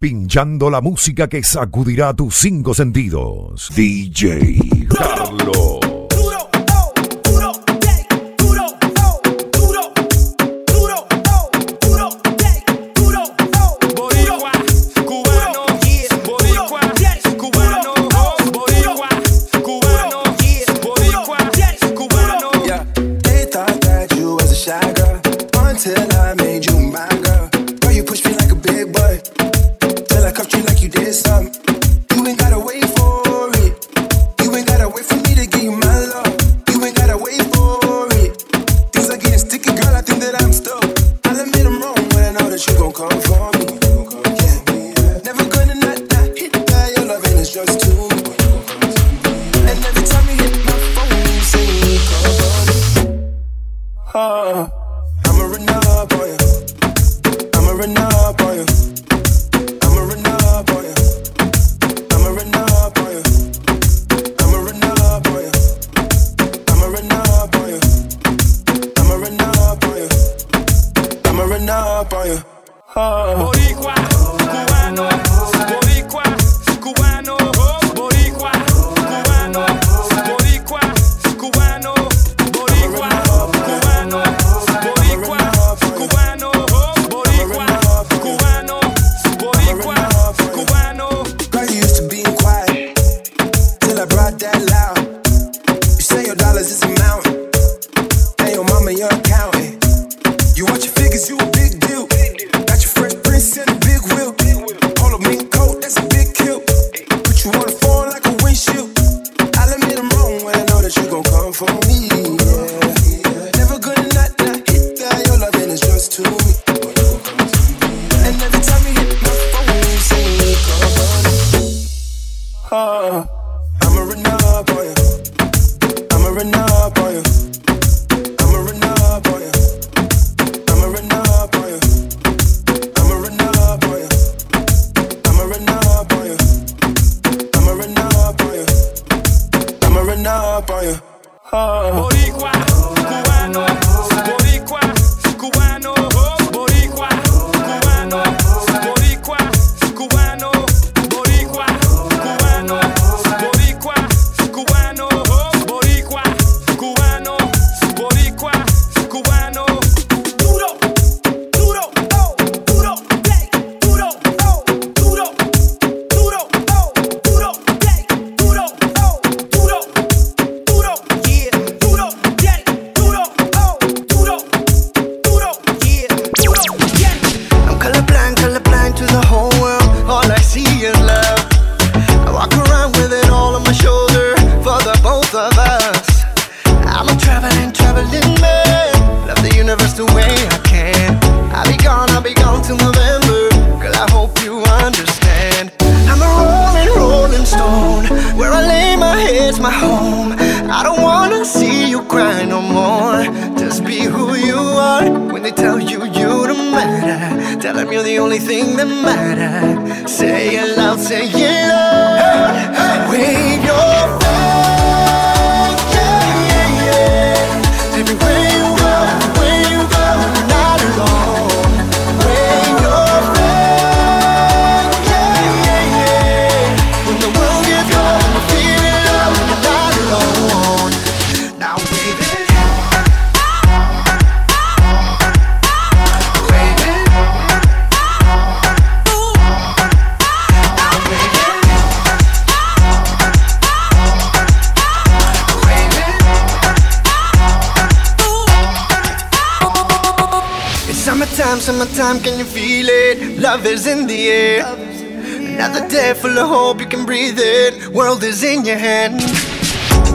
pinchando la música que sacudirá tus cinco sentidos. DJ Carlos. time, you're the only thing that matters. Say it loud, say it loud. Hey, hey. Wait. Love is in the air. Another day full of hope, you can breathe it. World is in your hand.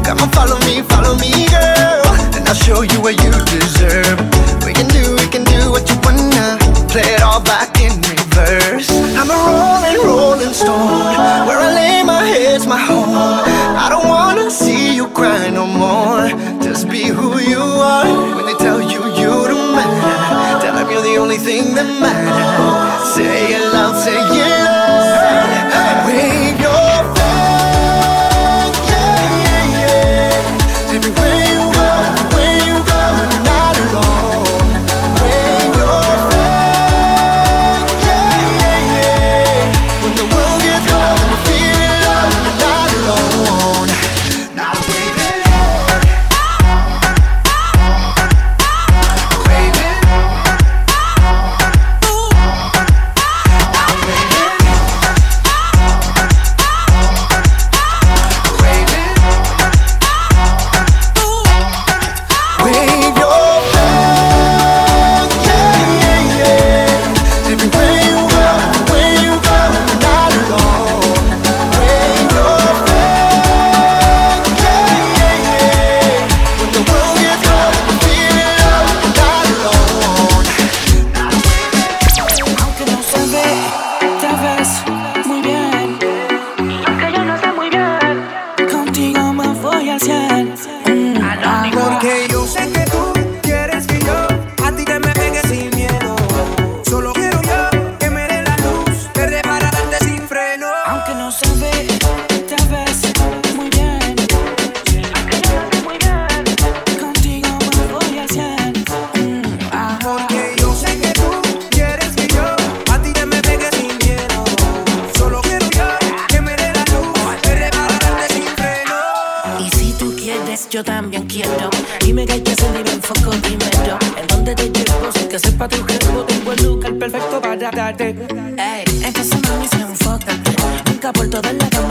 Come on, follow me, follow me, girl. And I'll show you what you deserve. We can do, we can do what you wanna. Play it all back in reverse. I'm a rolling, rolling stone. Where I lay my head's my home. I don't wanna see you cry no more. Just be who you are. When they tell you you don't matter, tell them you're the only thing that matters. Say it loud, say it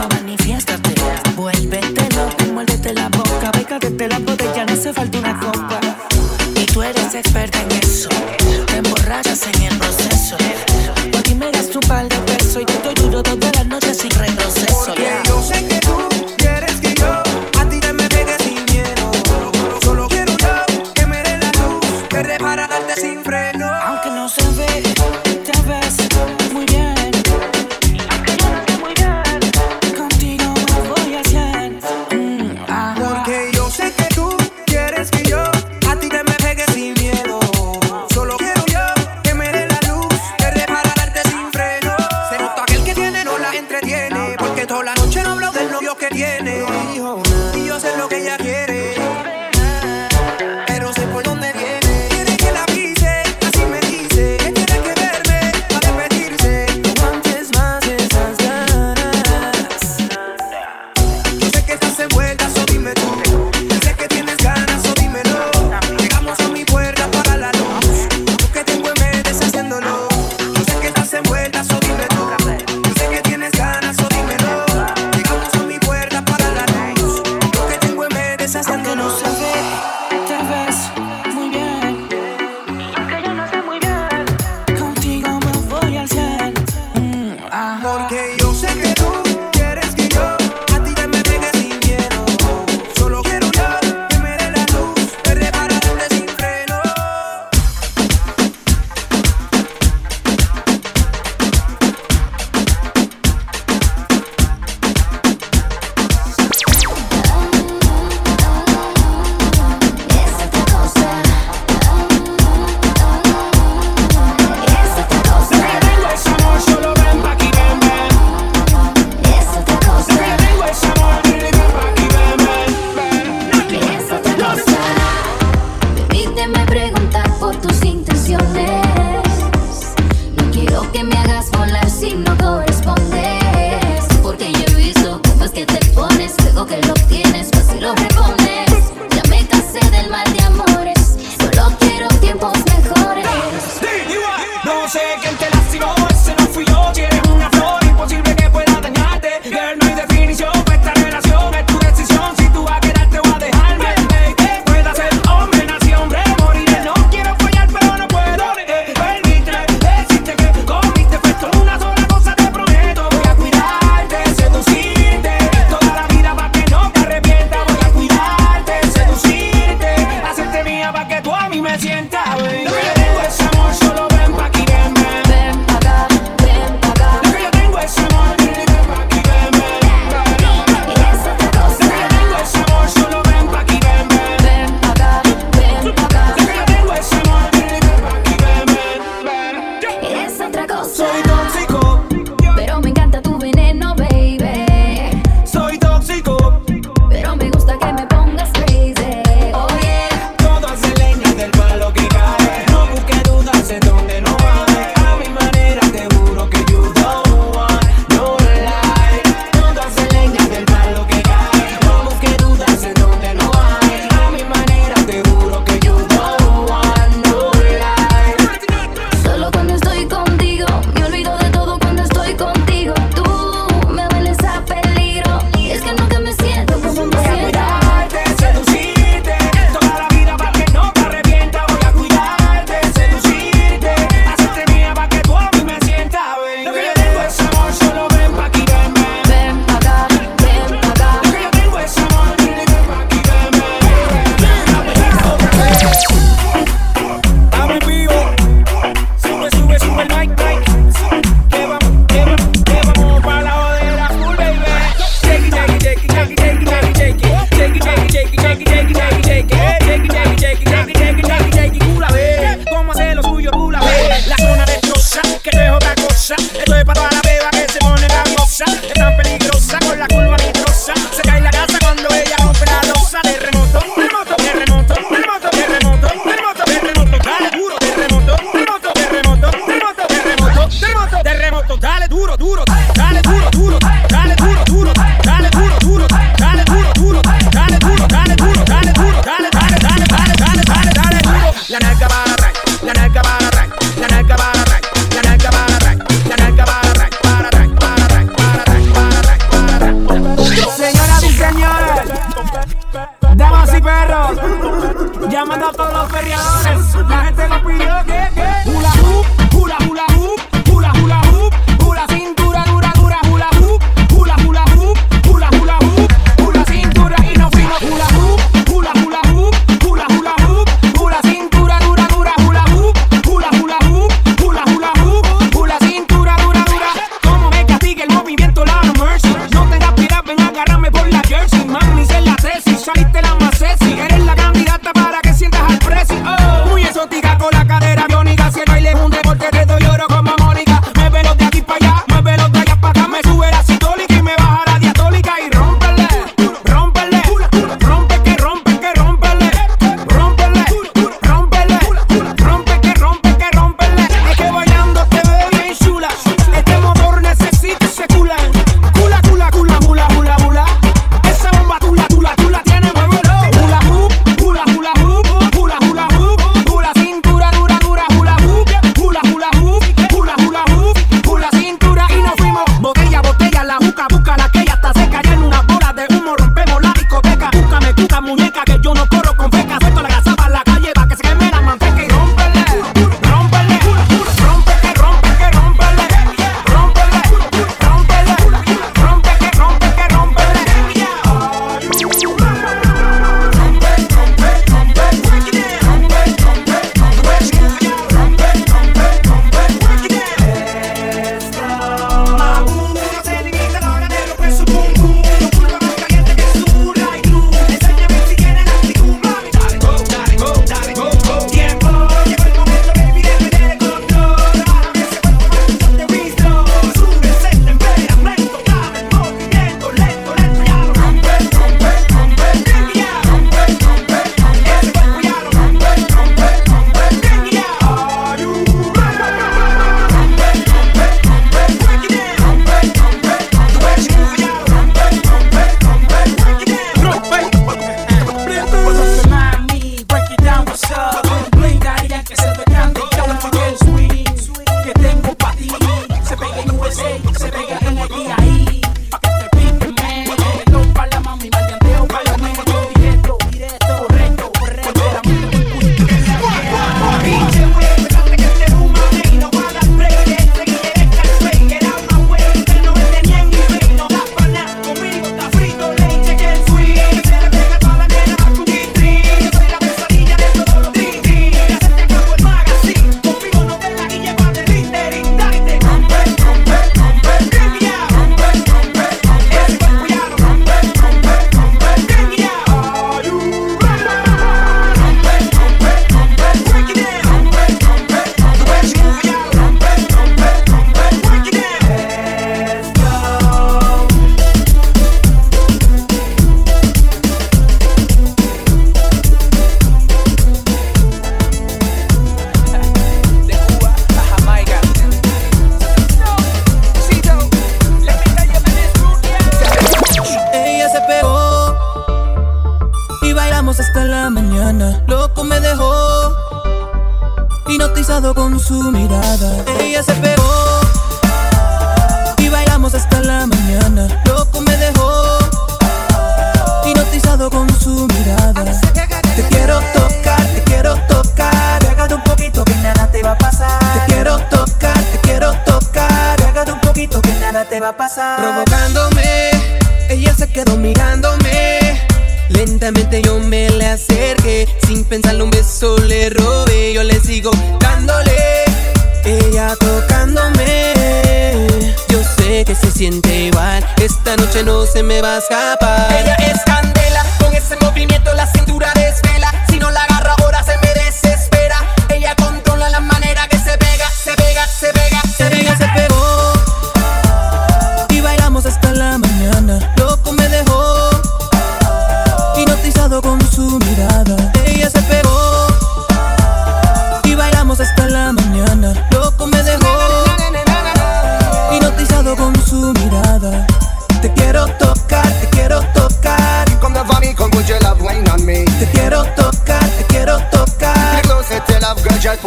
manifiéstate. Vuélvetelo, te muérdete la boca, beca desde la botella, no hace falta una copa. Y tú eres experta en eso, te emborrachas en el proceso.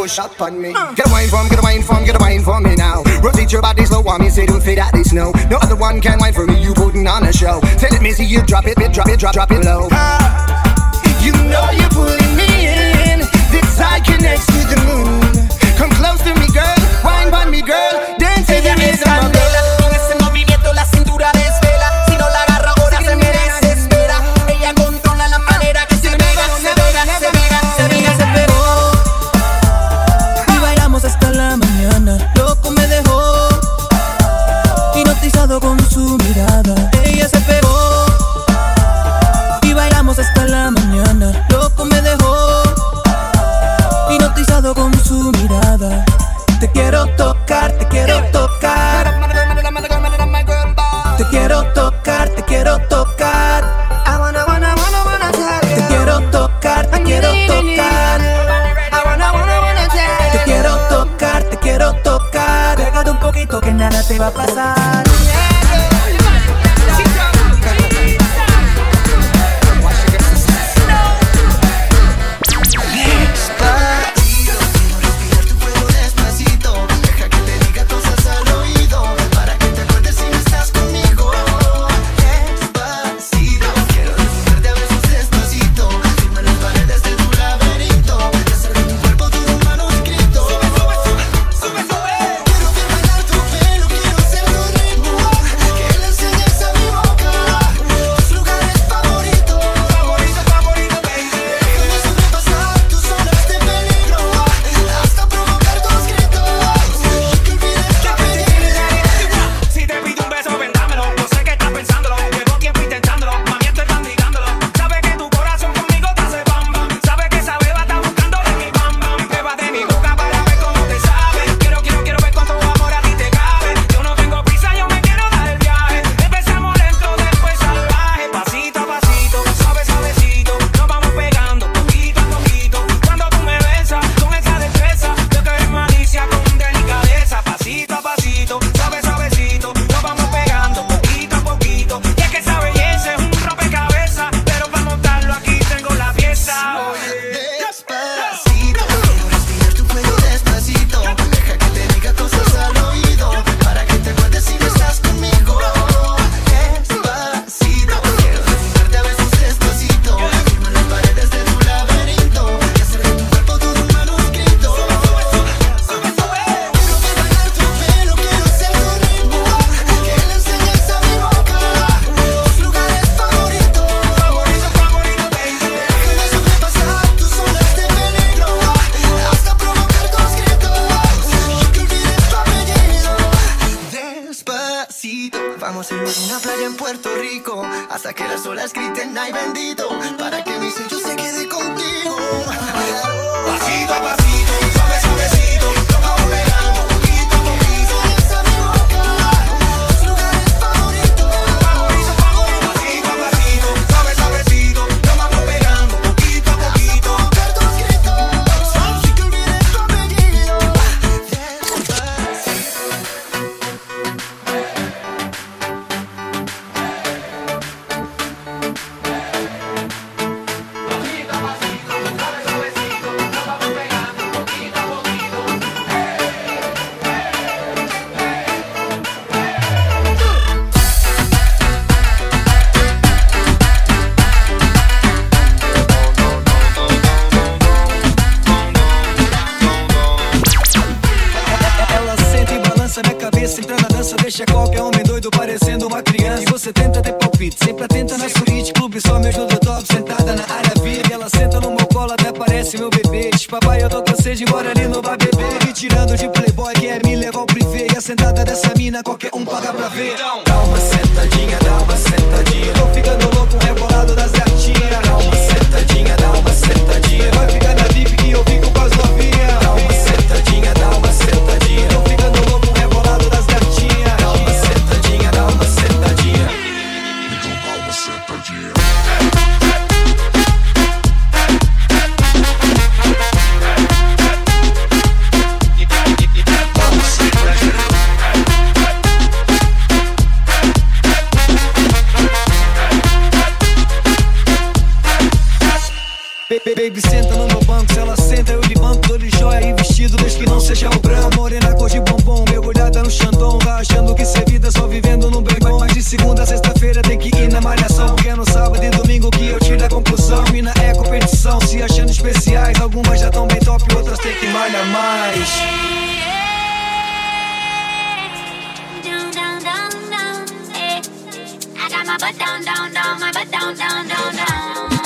push up on me. Uh. Get a wine from, get a wine from, get a wine for me now. Rotate your body slow on me, say don't fade at this no. No other one can wine for me, you putting on a show. Tell it, Missy, you drop it, bit, drop it, drop, drop it low. Uh, you know you're pulling me in. This side connects to the moon. Come close to me, girl. baby, senta no meu banco. Se ela senta, eu de banco, dou de joia e vestido, desde que não seja o branco. Morena, cor de bombom, mergulhada no xandão. Tá achando que ser vida só vivendo no brecão. Mas de segunda a sexta-feira tem que ir na malhação. Porque é no sábado e domingo que eu tiro a conclusão. Mina é competição, se achando especiais. Algumas já tão bem top, outras tem que malhar mais. my butt down, down, down, my butt down, down, down, down.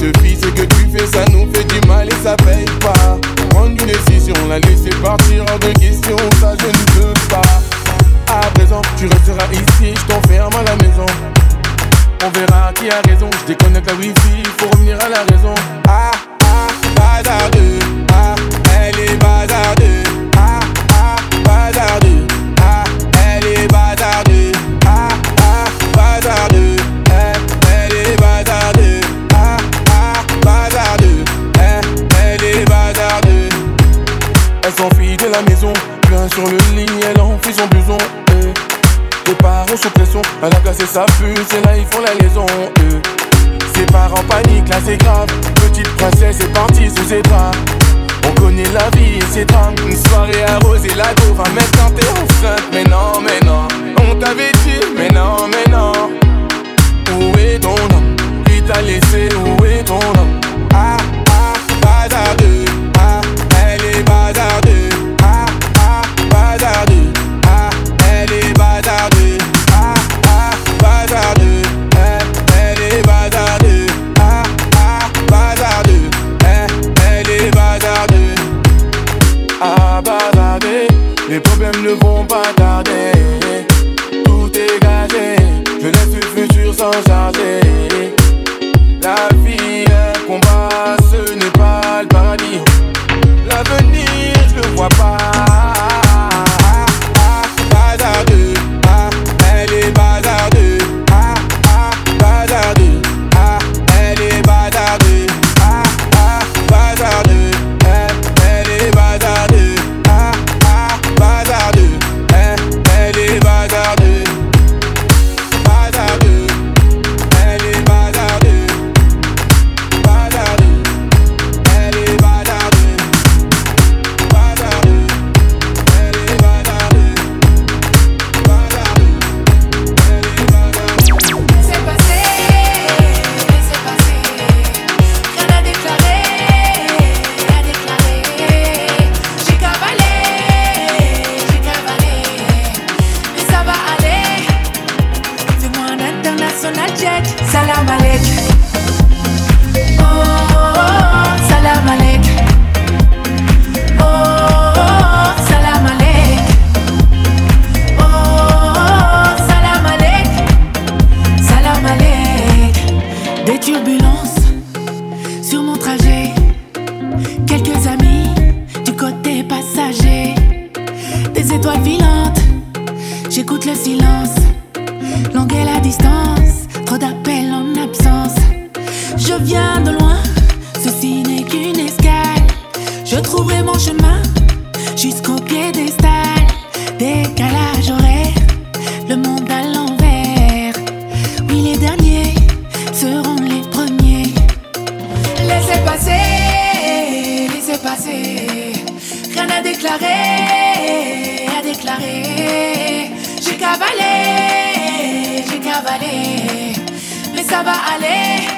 Cette fille, ce que tu fais, ça nous fait du mal et ça paye pas. Prendre une décision, la laisser partir hors de question, ça je ne peux pas. À présent, tu resteras ici, je t'enferme à la maison. On verra qui a raison, je déconnecte la wifi, faut revenir à la raison. Ah, ah, pas d'arrêt. Elle a placé sa puce et là ils font la liaison, eux. Ses parents paniquent, là c'est grave. Petite princesse est partie sous ses draps. On connaît la vie et ses drames. Une soirée arrosée la go. Va mettre quand t'es enceinte. Mais non, mais non. On t'avait dit, mais non, mais non. Où est ton homme? Il t'a laissé, où est ton homme? déclaré, à déclarer. J'ai cavalé, j'ai cavalé. Mais ça va aller.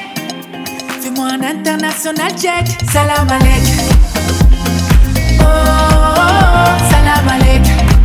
Fais-moi un international check. Salam alek. Oh, oh, oh, oh salam alek.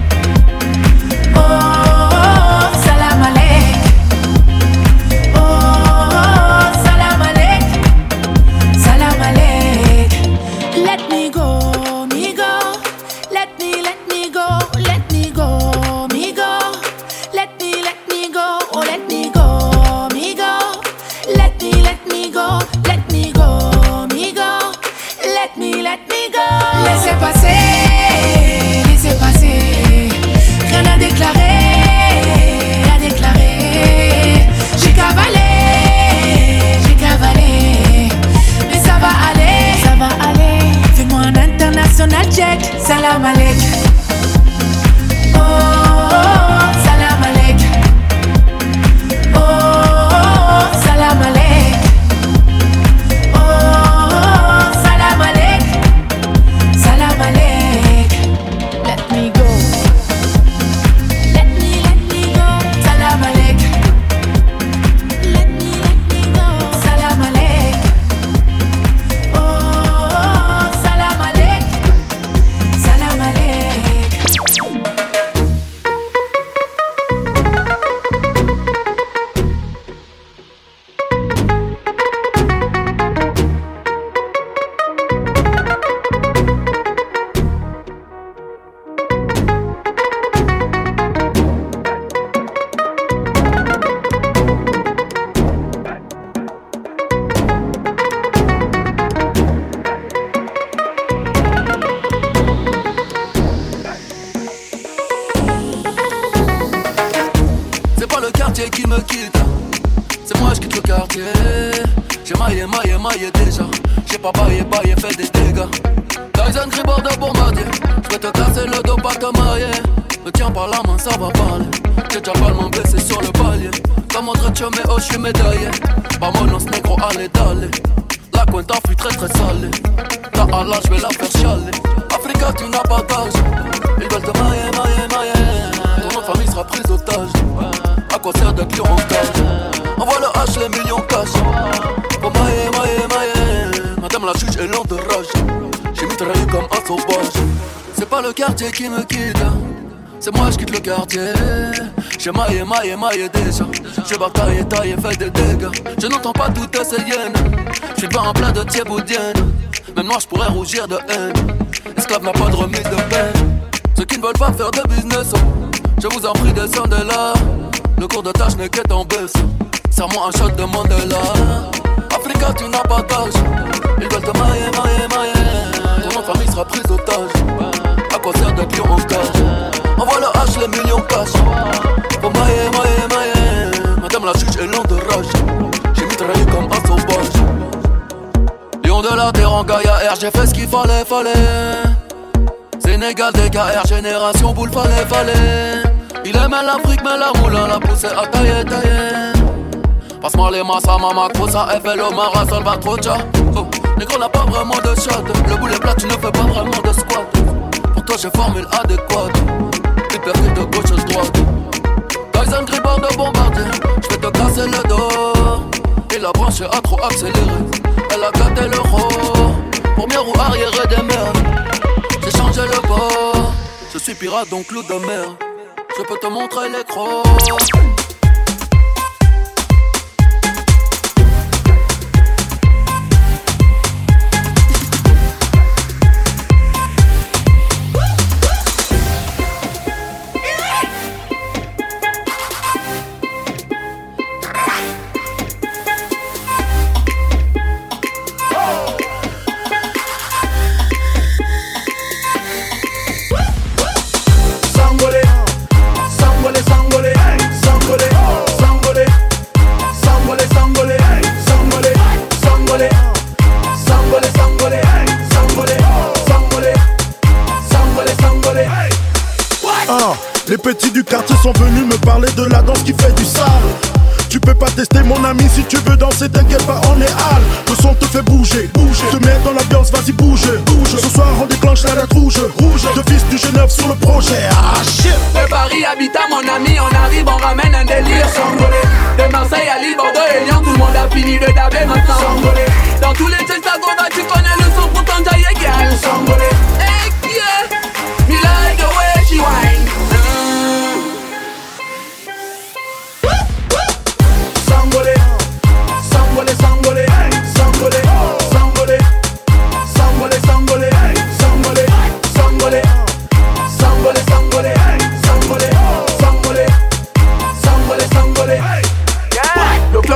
Maillé, maillé déjà. J'ai bataillé, taillé, fait des dégâts. Je n'entends pas toutes ces hyènes. Je suis pas en plein de thieboudienne. Même moi, je pourrais rougir de haine. Esclave n'a pas de remise de peine. Ceux qui ne veulent pas faire de business, oh, je vous en prie, descendez là. Le cours de tâche n'est qu'être en baisse. Serre-moi un shot de Mandela. Africa, tu n'as pas d'âge. Ils veulent te mailler, mailler, mailler. Ton famille sera prise otage. À quoi sert d'être lion en cage Envoie le H, les millions cash. Mailler. Madame la juge est lente de rage. J'ai mitraillé comme un sauvage. Lion de la terre en Gaïa R, j'ai fait ce qu'il fallait, fallait. Sénégal, DKR, génération boule, fallait, fallait. Il aimait l'Afrique, mais la moulin l'a poussé à tailler, tailler. Passe-moi les masses mama, cosa, FLO, Mara, Salvatrocha. Oh, négro n'a pas vraiment de shot. Le boulet plat, tu ne fais pas vraiment de squat. Pour toi, j'ai formule adéquate. Hypercute de gauche à droite. Tyson Gribord de bombardier. J'vais te casser le dos. Et la branche a trop accéléré. Elle a gâté le rôle. Première ou arrière des mers. J'ai changé le port. Je suis pirate donc loup de mer. Je peux te montrer les crocs. Petits du quartier sont venus me parler de la danse qui fait du sale. Tu peux pas tester mon ami si tu veux danser, t'inquiète pas, on est hal. Le son te fait bouger, bouge. Te mets dans l'ambiance, vas-y bouge, bouge. Ce soir on déclenche la lettre rouge, rouge. De fils du Genève sur le projet. Ah shit. De Paris Habitat, mon ami, on arrive, on ramène un délire De Marseille à Lille, Bordeaux et Lyon, tout le monde a fini de daber maintenant Sangolé Dans tous les Gova, tu connais le son, pourtant j'aille égal Sangolé yeah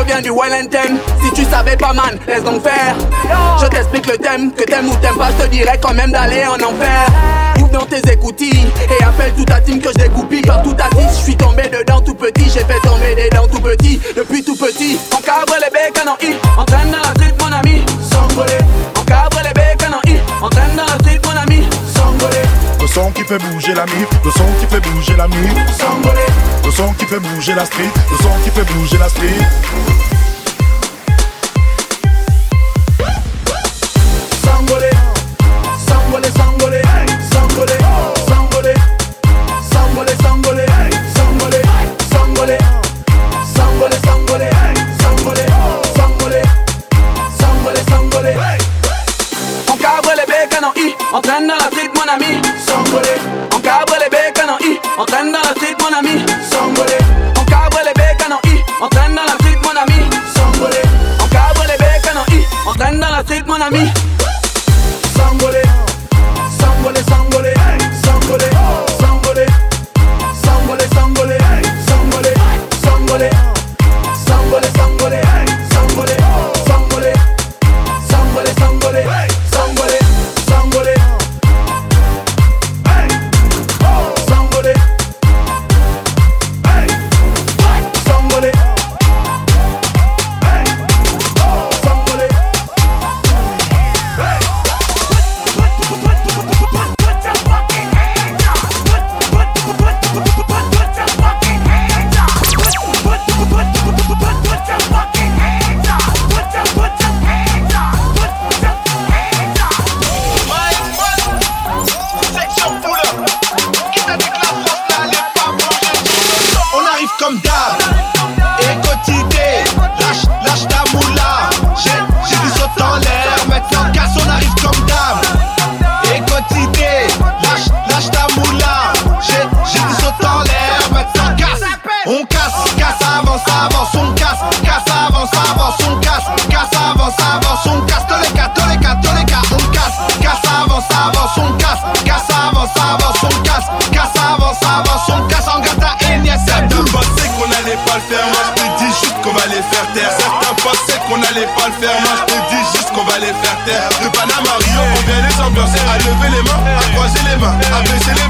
vient du Wellington Si tu savais pas man, laisse donc faire. Je t'explique le thème, que t'aimes ou t'aimes pas Je te dirais quand même d'aller en enfer. Ouvre dans tes écoutilles Et appelle toute ta team que je dégoupille Par tout à Je suis tombé dedans tout petit. J'ai fait tomber des dents tout petit Depuis tout petit. On cabre les bécanes en I Entraîne dans la street mon ami. Sangolé, On cabre les bécanes en I Entraîne dans la street mon ami le son qui fait bouger la mif, le son qui fait bouger la mif. Le son qui fait bouger la street, le son qui fait bouger la street. Sangolé, sangolé, sangolé, sangolé, sangolé, sangolé, sangolé, sangolé, sangolé, sangolé, sangolé, sangolé. On les I, la street, mon ami. with it. faire taire. Certains pensaient qu'on allait pas le faire. Moi je te dis juste qu'on va les faire taire. De Panama Rio on vient les ambiancer. À lever les mains, à croiser les mains, à baisser les mains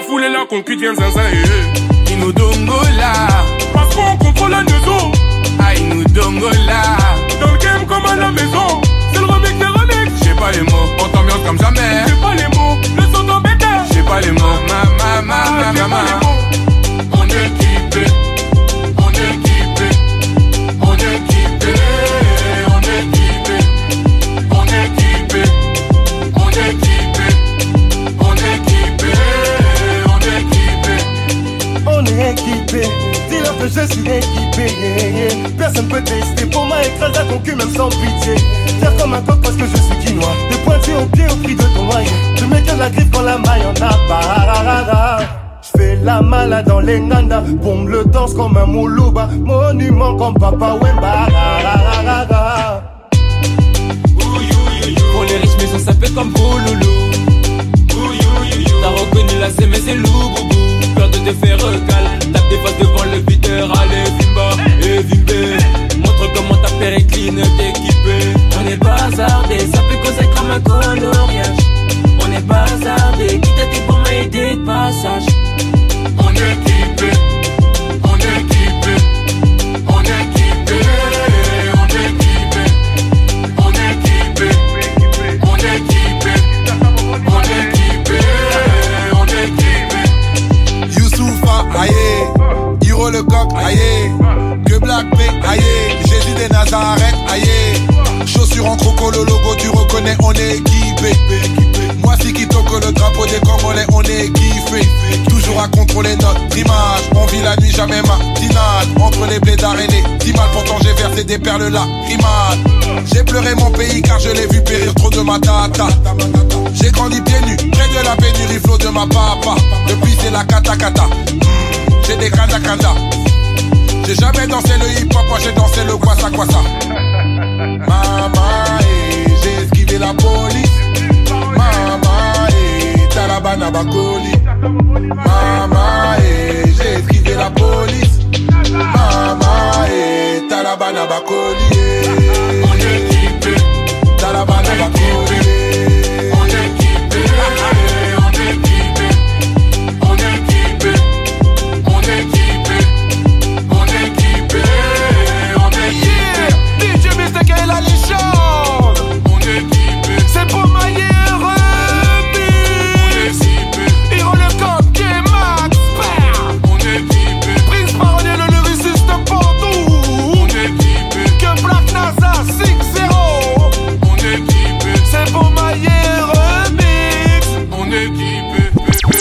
foule est là, concu, tiens, zinzin.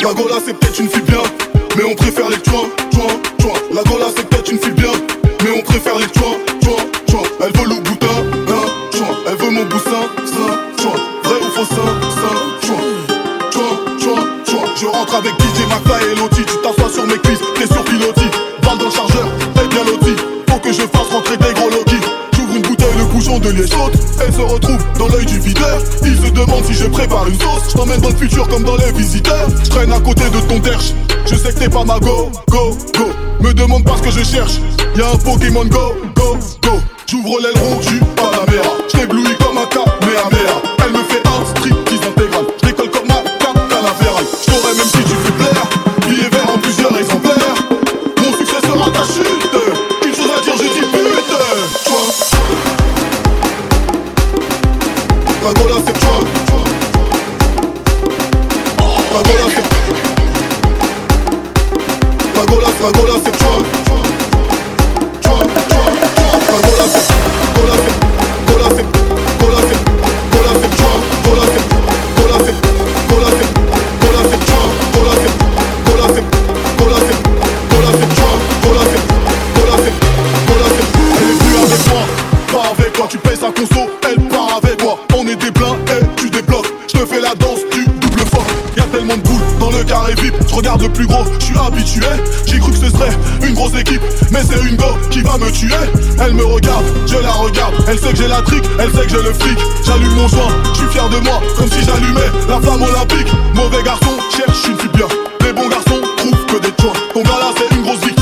La gola c'est peut-être une fille bien, mais on préfère les toi, toi, toi. La gola c'est peut-être une fille bien, mais on préfère les toi, toi, toi. Elle veut le bouddha, hein, Elle veut mon boussin, ça, toi. Vrai ou faux, ça, ça, toi. Toi, toi, toi. Je rentre avec DJ Mata et je prépare une sauce. Je t'emmène dans le futur comme dans les visiteurs. Je traîne à côté de ton terche. Je sais que t'es pas ma go, go, go. Me demande pas ce que je cherche. Y'a un Pokémon go, go, go. J'ouvre l'aile rouge, J'ai cru que ce serait une grosse équipe Mais c'est une go qui va me tuer. Elle me regarde, je la regarde. Elle sait que j'ai la trique, elle sait que j'ai le flic. J'allume mon joint, je suis fier de moi Comme si j'allumais la flamme olympique. Mauvais garçon, cherche une fille bien. Les bons garçons trouvent que des joints. Ton gars là c'est une grosse vie.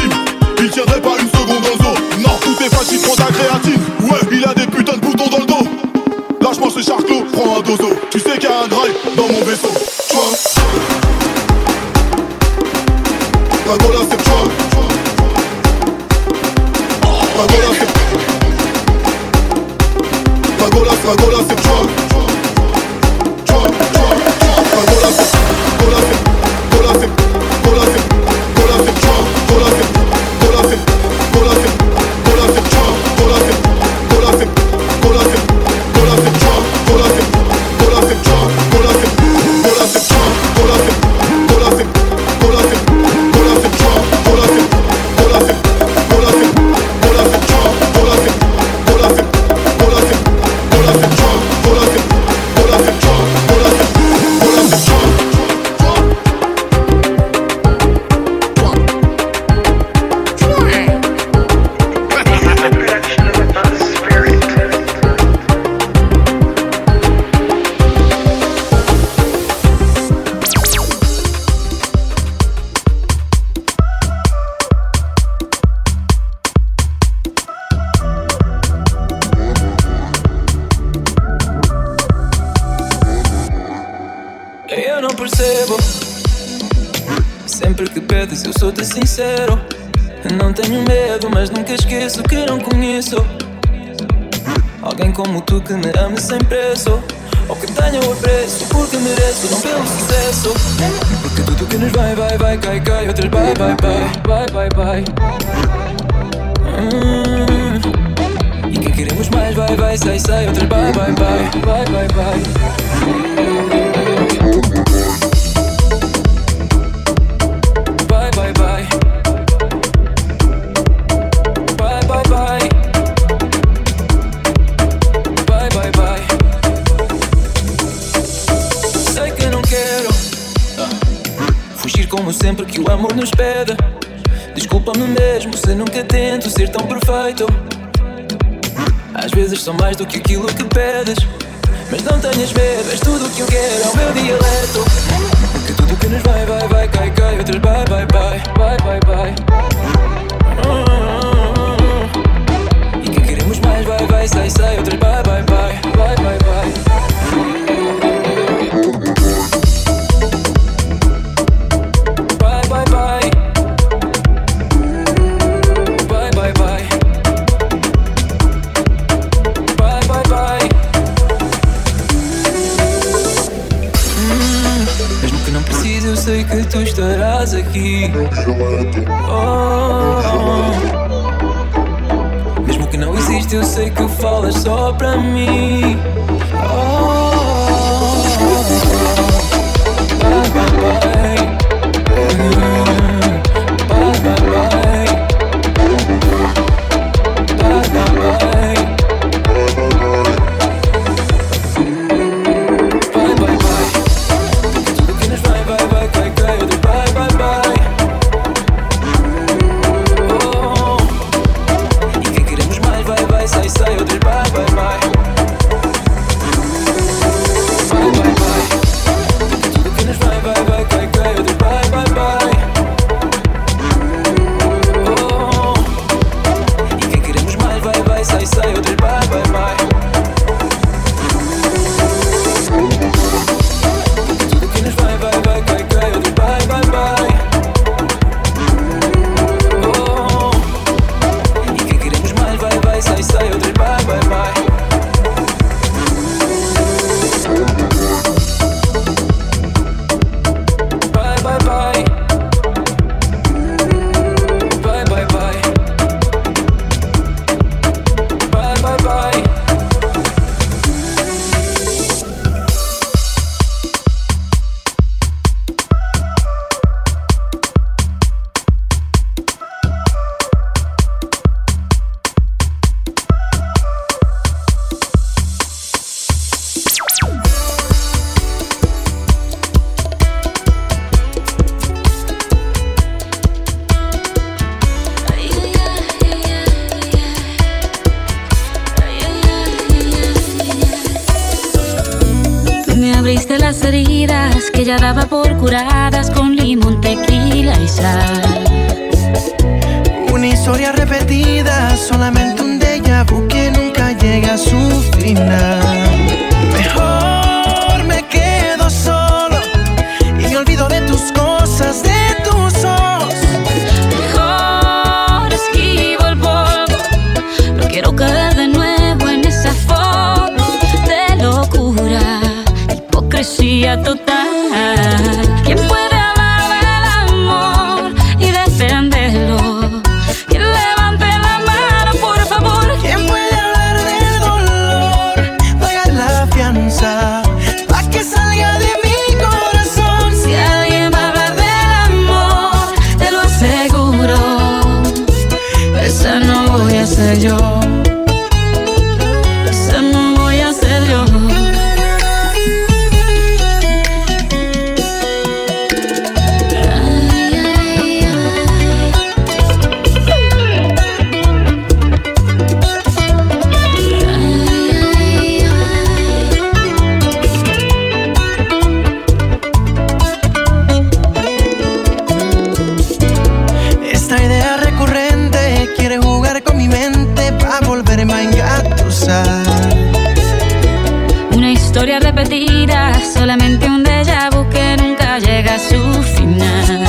Sempre que pedes, eu sou-te sincero. Não tenho medo, mas nunca esqueço que não conheço alguém como tu que me ame sem preço. Ou que tenha o apreço porque mereço, não pelo sucesso. Porque tudo que nos vai, vai, vai, cai, cai. Outras vai, vai, vai, vai, vai, vai. Hum. E quem queremos mais, vai, vai, sai, sai. Outras vai, vai, vai, vai, vai. Vai, sempre que o amor nos pede. Desculpa-me mesmo se nunca tento ser tão perfeito. Às vezes sou mais do que aquilo que pedes. Mas não tenhas medo, és tudo o que eu quero, é o meu dialeto. Porque tudo que nos vai, vai, vai, cai, cai. Outras vai, vai, vai, vai, vai, vai. E quem queremos mais, vai, vai, sai, sai. Outras vai, vai, vai, vai, vai, vai. Aqui. Oh, mesmo que não existe, eu sei que falas só para mim. Que ya daba por curadas con limón, tequila y sal. Una historia repetida, solamente un déjà vu que nunca llega a su final. Solamente un déjà vu que nunca llega a su final.